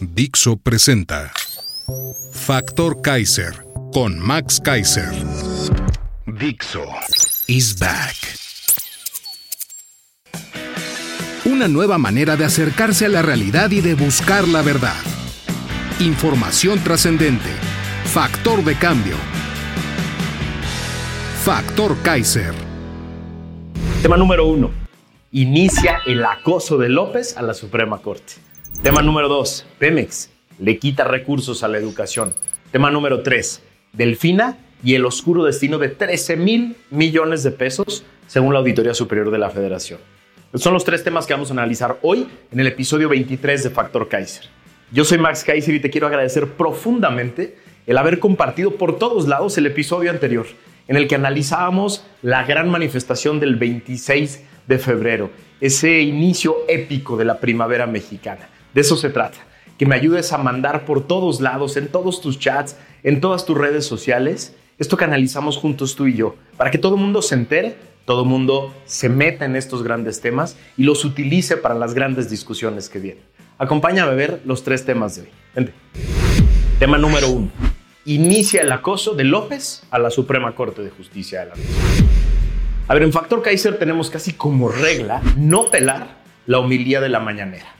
Dixo presenta Factor Kaiser con Max Kaiser. Dixo is back. Una nueva manera de acercarse a la realidad y de buscar la verdad. Información trascendente. Factor de cambio. Factor Kaiser. Tema número uno. Inicia el acoso de López a la Suprema Corte. Tema número dos. Pemex le quita recursos a la educación. Tema número tres. Delfina y el oscuro destino de 13 mil millones de pesos según la Auditoría Superior de la Federación. Son los tres temas que vamos a analizar hoy en el episodio 23 de Factor Kaiser. Yo soy Max Kaiser y te quiero agradecer profundamente el haber compartido por todos lados el episodio anterior en el que analizábamos la gran manifestación del 26 de febrero, ese inicio épico de la primavera mexicana. De eso se trata, que me ayudes a mandar por todos lados, en todos tus chats, en todas tus redes sociales, esto que analizamos juntos tú y yo, para que todo el mundo se entere, todo el mundo se meta en estos grandes temas y los utilice para las grandes discusiones que vienen. Acompáñame a ver los tres temas de hoy. Vente. Tema número uno. Inicia el acoso de López a la Suprema Corte de Justicia de la Nación. A ver, en Factor Kaiser tenemos casi como regla no pelar la homilía de la mañanera,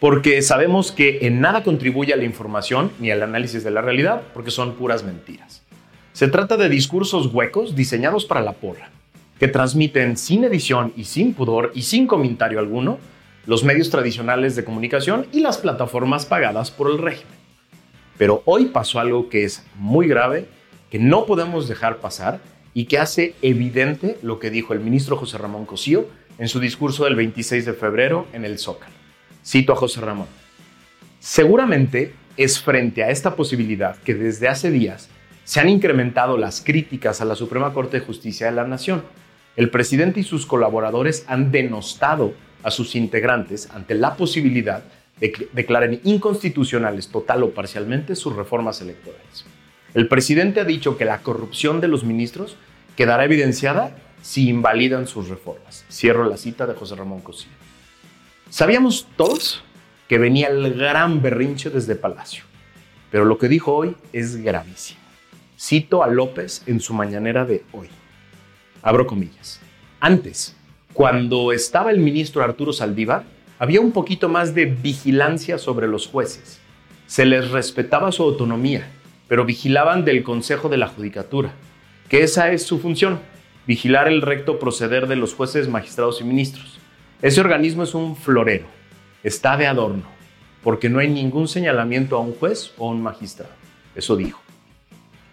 porque sabemos que en nada contribuye a la información ni al análisis de la realidad, porque son puras mentiras. Se trata de discursos huecos diseñados para la porra, que transmiten sin edición y sin pudor y sin comentario alguno los medios tradicionales de comunicación y las plataformas pagadas por el régimen. Pero hoy pasó algo que es muy grave, que no podemos dejar pasar y que hace evidente lo que dijo el ministro José Ramón Cosío en su discurso del 26 de febrero en el Zócalo. Cito a José Ramón. Seguramente es frente a esta posibilidad que desde hace días se han incrementado las críticas a la Suprema Corte de Justicia de la Nación. El presidente y sus colaboradores han denostado a sus integrantes ante la posibilidad de que declaren inconstitucionales total o parcialmente sus reformas electorales. El presidente ha dicho que la corrupción de los ministros quedará evidenciada si invalidan sus reformas. Cierro la cita de José Ramón Cosío. Sabíamos todos que venía el gran berrinche desde Palacio, pero lo que dijo hoy es gravísimo. Cito a López en su mañanera de hoy. Abro comillas. Antes, cuando estaba el ministro Arturo Saldívar, había un poquito más de vigilancia sobre los jueces. Se les respetaba su autonomía, pero vigilaban del Consejo de la Judicatura, que esa es su función, vigilar el recto proceder de los jueces, magistrados y ministros. Ese organismo es un florero, está de adorno, porque no hay ningún señalamiento a un juez o un magistrado. Eso dijo.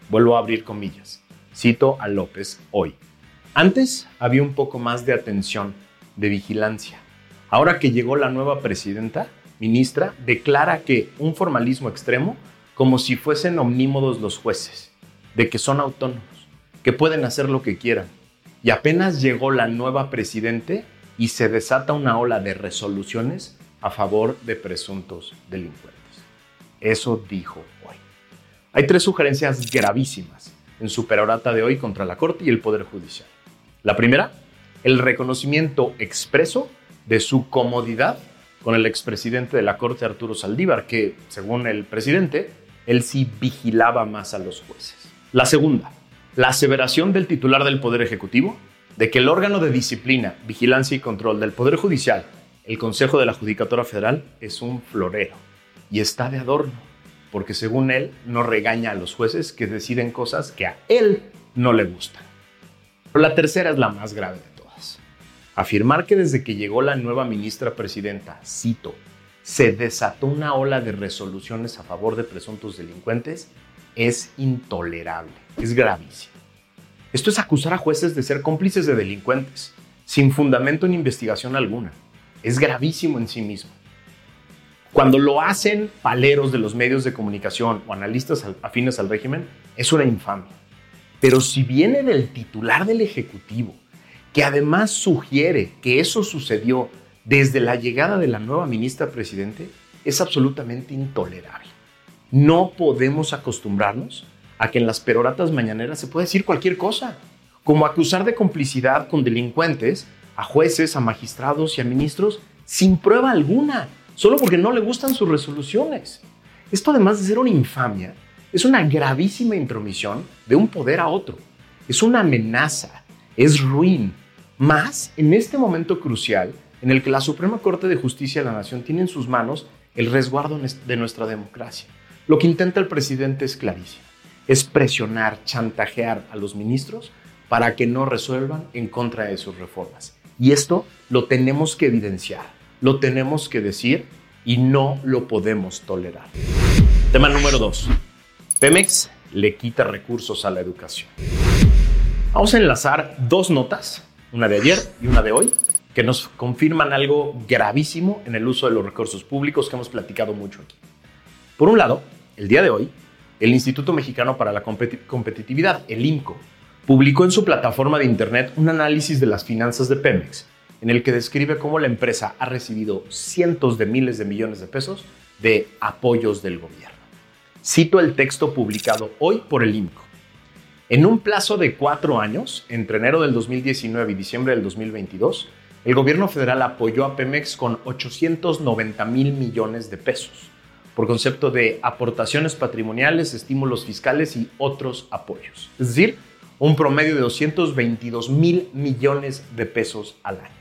Vuelvo a abrir comillas. Cito a López hoy. Antes había un poco más de atención, de vigilancia. Ahora que llegó la nueva presidenta, ministra, declara que un formalismo extremo como si fuesen omnímodos los jueces, de que son autónomos, que pueden hacer lo que quieran. Y apenas llegó la nueva presidente y se desata una ola de resoluciones a favor de presuntos delincuentes. Eso dijo hoy. Hay tres sugerencias gravísimas en su perorata de hoy contra la Corte y el Poder Judicial. La primera, el reconocimiento expreso de su comodidad con el expresidente de la Corte, Arturo Saldívar, que, según el presidente, él sí vigilaba más a los jueces. La segunda, la aseveración del titular del Poder Ejecutivo de que el órgano de disciplina, vigilancia y control del Poder Judicial, el Consejo de la Judicatura Federal, es un florero y está de adorno, porque según él no regaña a los jueces que deciden cosas que a él no le gustan. La tercera es la más grave de todas. Afirmar que desde que llegó la nueva ministra presidenta, cito, se desató una ola de resoluciones a favor de presuntos delincuentes es intolerable, es gravísimo. Esto es acusar a jueces de ser cómplices de delincuentes, sin fundamento en investigación alguna. es gravísimo en sí mismo. Cuando lo hacen paleros de los medios de comunicación o analistas afines al régimen, es una infamia. Pero si viene del titular del Ejecutivo, que además sugiere que eso sucedió desde la llegada de la nueva ministra presidente, es absolutamente intolerable. No podemos acostumbrarnos a que en las peroratas mañaneras se puede decir cualquier cosa, como acusar de complicidad con delincuentes a jueces, a magistrados y a ministros sin prueba alguna, solo porque no le gustan sus resoluciones. Esto además de ser una infamia, es una gravísima intromisión de un poder a otro. Es una amenaza, es ruin, más en este momento crucial en el que la Suprema Corte de Justicia de la Nación tiene en sus manos el resguardo de nuestra democracia. Lo que intenta el presidente es clarísimo, es presionar, chantajear a los ministros para que no resuelvan en contra de sus reformas. Y esto lo tenemos que evidenciar, lo tenemos que decir y no lo podemos tolerar. Tema número dos. Pemex le quita recursos a la educación. Vamos a enlazar dos notas, una de ayer y una de hoy, que nos confirman algo gravísimo en el uso de los recursos públicos que hemos platicado mucho aquí. Por un lado, el día de hoy, el Instituto Mexicano para la Competitividad, el IMCO, publicó en su plataforma de Internet un análisis de las finanzas de Pemex, en el que describe cómo la empresa ha recibido cientos de miles de millones de pesos de apoyos del gobierno. Cito el texto publicado hoy por el IMCO. En un plazo de cuatro años, entre enero del 2019 y diciembre del 2022, el gobierno federal apoyó a Pemex con 890 mil millones de pesos por concepto de aportaciones patrimoniales, estímulos fiscales y otros apoyos. Es decir, un promedio de 222 mil millones de pesos al año.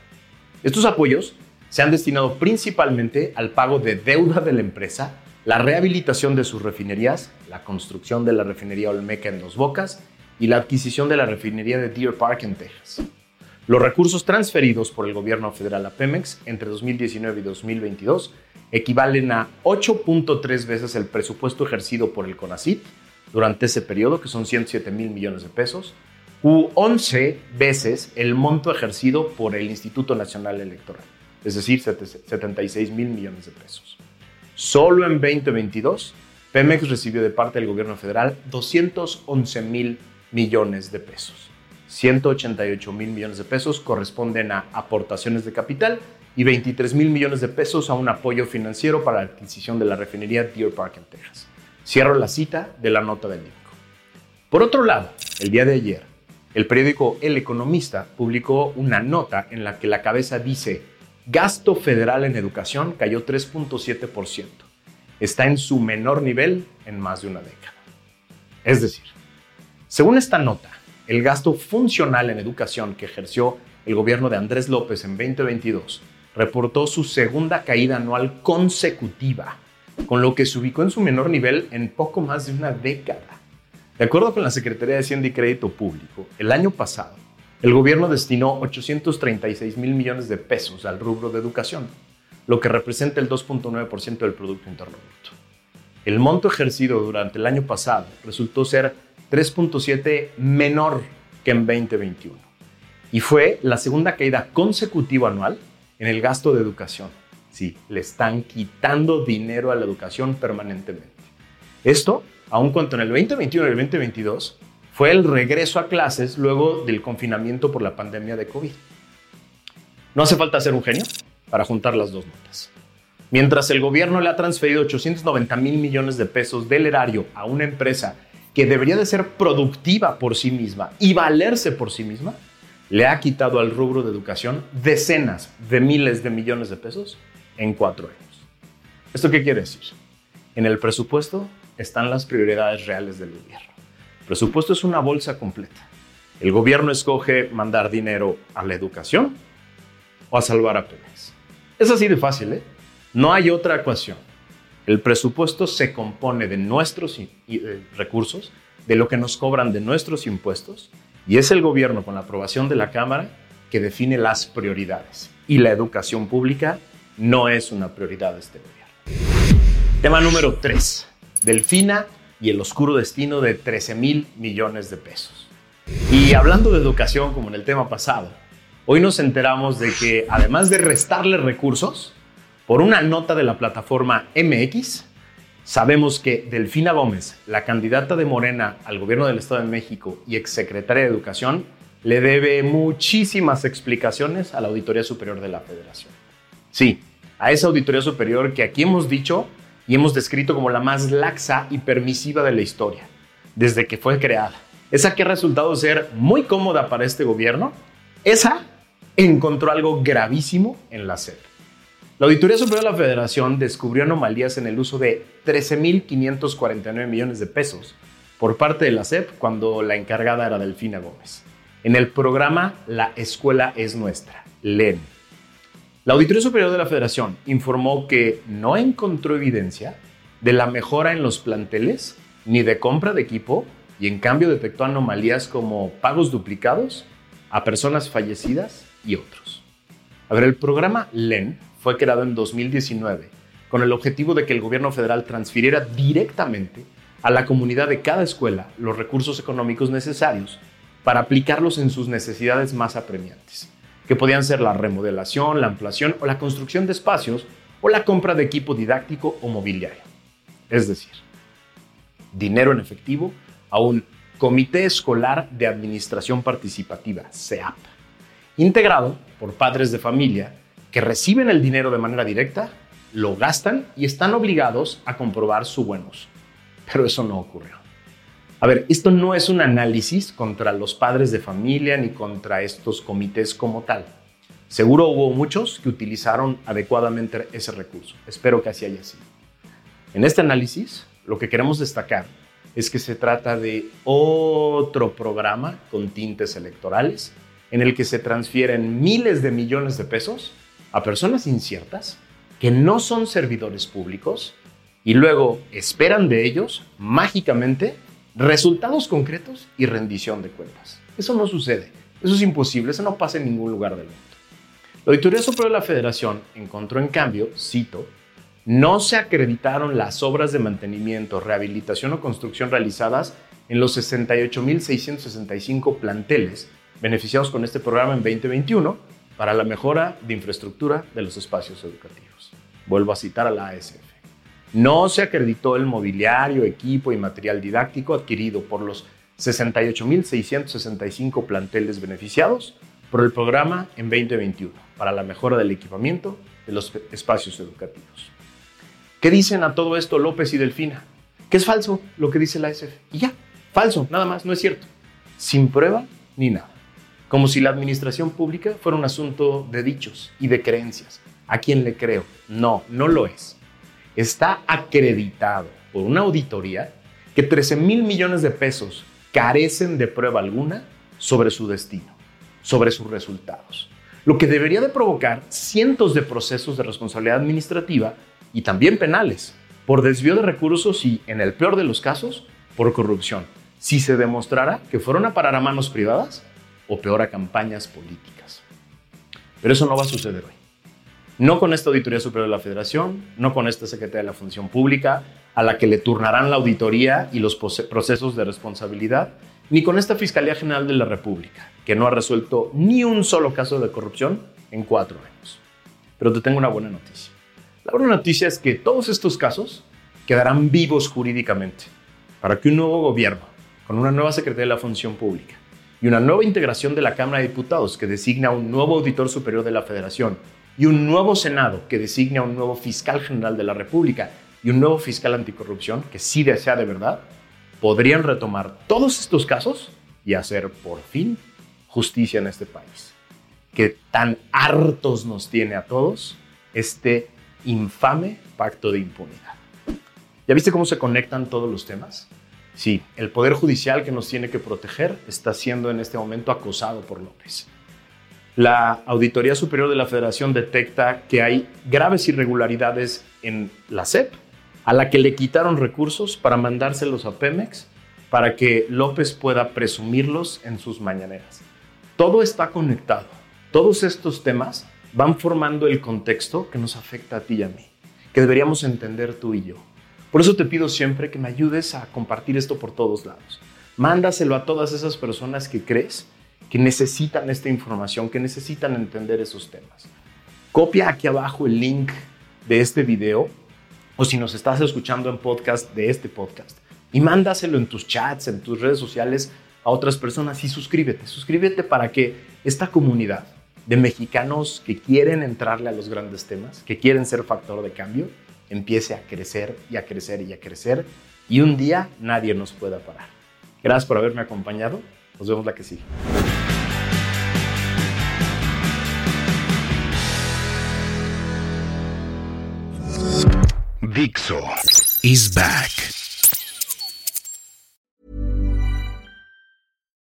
Estos apoyos se han destinado principalmente al pago de deuda de la empresa, la rehabilitación de sus refinerías, la construcción de la refinería Olmeca en Dos Bocas y la adquisición de la refinería de Deer Park en Texas. Los recursos transferidos por el gobierno federal a Pemex entre 2019 y 2022 equivalen a 8.3 veces el presupuesto ejercido por el CONACIT durante ese periodo, que son 107 mil millones de pesos, u 11 veces el monto ejercido por el Instituto Nacional Electoral, es decir, 76 mil millones de pesos. Solo en 2022, Pemex recibió de parte del gobierno federal 211 mil millones de pesos. 188 mil millones de pesos corresponden a aportaciones de capital y 23 mil millones de pesos a un apoyo financiero para la adquisición de la refinería Deer Park en Texas. Cierro la cita de la nota del INCO. Por otro lado, el día de ayer, el periódico El Economista publicó una nota en la que la cabeza dice, gasto federal en educación cayó 3.7%. Está en su menor nivel en más de una década. Es decir, según esta nota, el gasto funcional en educación que ejerció el gobierno de Andrés López en 2022 reportó su segunda caída anual consecutiva, con lo que se ubicó en su menor nivel en poco más de una década. De acuerdo con la Secretaría de Hacienda y Crédito Público, el año pasado, el gobierno destinó 836 mil millones de pesos al rubro de educación, lo que representa el 2.9% del Producto Interno Bruto. El monto ejercido durante el año pasado resultó ser 3.7 menor que en 2021. Y fue la segunda caída consecutiva anual en el gasto de educación. Sí, le están quitando dinero a la educación permanentemente. Esto, aun cuando en el 2021 y el 2022 fue el regreso a clases luego del confinamiento por la pandemia de COVID. No hace falta ser un genio para juntar las dos notas. Mientras el gobierno le ha transferido 890 mil millones de pesos del erario a una empresa que debería de ser productiva por sí misma y valerse por sí misma, le ha quitado al rubro de educación decenas de miles de millones de pesos en cuatro años. ¿Esto qué quiere decir? En el presupuesto están las prioridades reales del gobierno. El presupuesto es una bolsa completa. El gobierno escoge mandar dinero a la educación o a salvar a Pemex. Es así de fácil, ¿eh? No hay otra ecuación. El presupuesto se compone de nuestros eh, recursos, de lo que nos cobran de nuestros impuestos, y es el gobierno, con la aprobación de la Cámara, que define las prioridades. Y la educación pública no es una prioridad de este gobierno. Tema número 3. Delfina y el oscuro destino de 13 mil millones de pesos. Y hablando de educación, como en el tema pasado, hoy nos enteramos de que además de restarle recursos, por una nota de la plataforma MX, sabemos que Delfina Gómez, la candidata de Morena al gobierno del Estado de México y exsecretaria de Educación, le debe muchísimas explicaciones a la Auditoría Superior de la Federación. Sí, a esa Auditoría Superior que aquí hemos dicho y hemos descrito como la más laxa y permisiva de la historia, desde que fue creada. Esa que ha resultado ser muy cómoda para este gobierno, esa encontró algo gravísimo en la SEP. La Auditoría Superior de la Federación descubrió anomalías en el uso de 13.549 millones de pesos por parte de la SEP cuando la encargada era Delfina Gómez. En el programa La Escuela es Nuestra, LEN. La Auditoría Superior de la Federación informó que no encontró evidencia de la mejora en los planteles ni de compra de equipo y en cambio detectó anomalías como pagos duplicados a personas fallecidas y otros. A ver, el programa LEN fue creado en 2019 con el objetivo de que el gobierno federal transfiriera directamente a la comunidad de cada escuela los recursos económicos necesarios para aplicarlos en sus necesidades más apremiantes, que podían ser la remodelación, la ampliación o la construcción de espacios o la compra de equipo didáctico o mobiliario. Es decir, dinero en efectivo a un Comité Escolar de Administración Participativa, CEAP, integrado por padres de familia que reciben el dinero de manera directa, lo gastan y están obligados a comprobar su buen uso. Pero eso no ocurrió. A ver, esto no es un análisis contra los padres de familia ni contra estos comités como tal. Seguro hubo muchos que utilizaron adecuadamente ese recurso. Espero que así haya sido. En este análisis, lo que queremos destacar es que se trata de otro programa con tintes electorales en el que se transfieren miles de millones de pesos a personas inciertas que no son servidores públicos y luego esperan de ellos mágicamente resultados concretos y rendición de cuentas. Eso no sucede, eso es imposible, eso no pasa en ningún lugar del mundo. La Auditoría Superior de la Federación encontró en cambio, cito, no se acreditaron las obras de mantenimiento, rehabilitación o construcción realizadas en los 68.665 planteles beneficiados con este programa en 2021 para la mejora de infraestructura de los espacios educativos. Vuelvo a citar a la ASF. No se acreditó el mobiliario, equipo y material didáctico adquirido por los 68.665 planteles beneficiados por el programa en 2021 para la mejora del equipamiento de los espacios educativos. ¿Qué dicen a todo esto López y Delfina? Que es falso lo que dice la ASF. Y ya, falso, nada más, no es cierto. Sin prueba ni nada. Como si la administración pública fuera un asunto de dichos y de creencias. ¿A quién le creo? No, no lo es. Está acreditado por una auditoría que 13 mil millones de pesos carecen de prueba alguna sobre su destino, sobre sus resultados. Lo que debería de provocar cientos de procesos de responsabilidad administrativa y también penales por desvío de recursos y, en el peor de los casos, por corrupción, si se demostrara que fueron a parar a manos privadas o peor a campañas políticas. Pero eso no va a suceder hoy. No con esta Auditoría Superior de la Federación, no con esta Secretaría de la Función Pública, a la que le turnarán la auditoría y los procesos de responsabilidad, ni con esta Fiscalía General de la República, que no ha resuelto ni un solo caso de corrupción en cuatro años. Pero te tengo una buena noticia. La buena noticia es que todos estos casos quedarán vivos jurídicamente para que un nuevo gobierno, con una nueva Secretaría de la Función Pública, y una nueva integración de la Cámara de Diputados que designa un nuevo auditor superior de la Federación y un nuevo Senado que designa un nuevo fiscal general de la República y un nuevo fiscal anticorrupción que sí desea de verdad, podrían retomar todos estos casos y hacer por fin justicia en este país. Que tan hartos nos tiene a todos este infame pacto de impunidad. ¿Ya viste cómo se conectan todos los temas? Sí, el Poder Judicial que nos tiene que proteger está siendo en este momento acosado por López. La Auditoría Superior de la Federación detecta que hay graves irregularidades en la SEP, a la que le quitaron recursos para mandárselos a Pemex para que López pueda presumirlos en sus mañaneras. Todo está conectado. Todos estos temas van formando el contexto que nos afecta a ti y a mí, que deberíamos entender tú y yo. Por eso te pido siempre que me ayudes a compartir esto por todos lados. Mándaselo a todas esas personas que crees que necesitan esta información, que necesitan entender esos temas. Copia aquí abajo el link de este video o si nos estás escuchando en podcast de este podcast y mándaselo en tus chats, en tus redes sociales a otras personas y suscríbete, suscríbete para que esta comunidad de mexicanos que quieren entrarle a los grandes temas, que quieren ser factor de cambio, empiece a crecer y a crecer y a crecer y un día nadie nos pueda parar. Gracias por haberme acompañado. Nos vemos la que sigue. Dixo is back.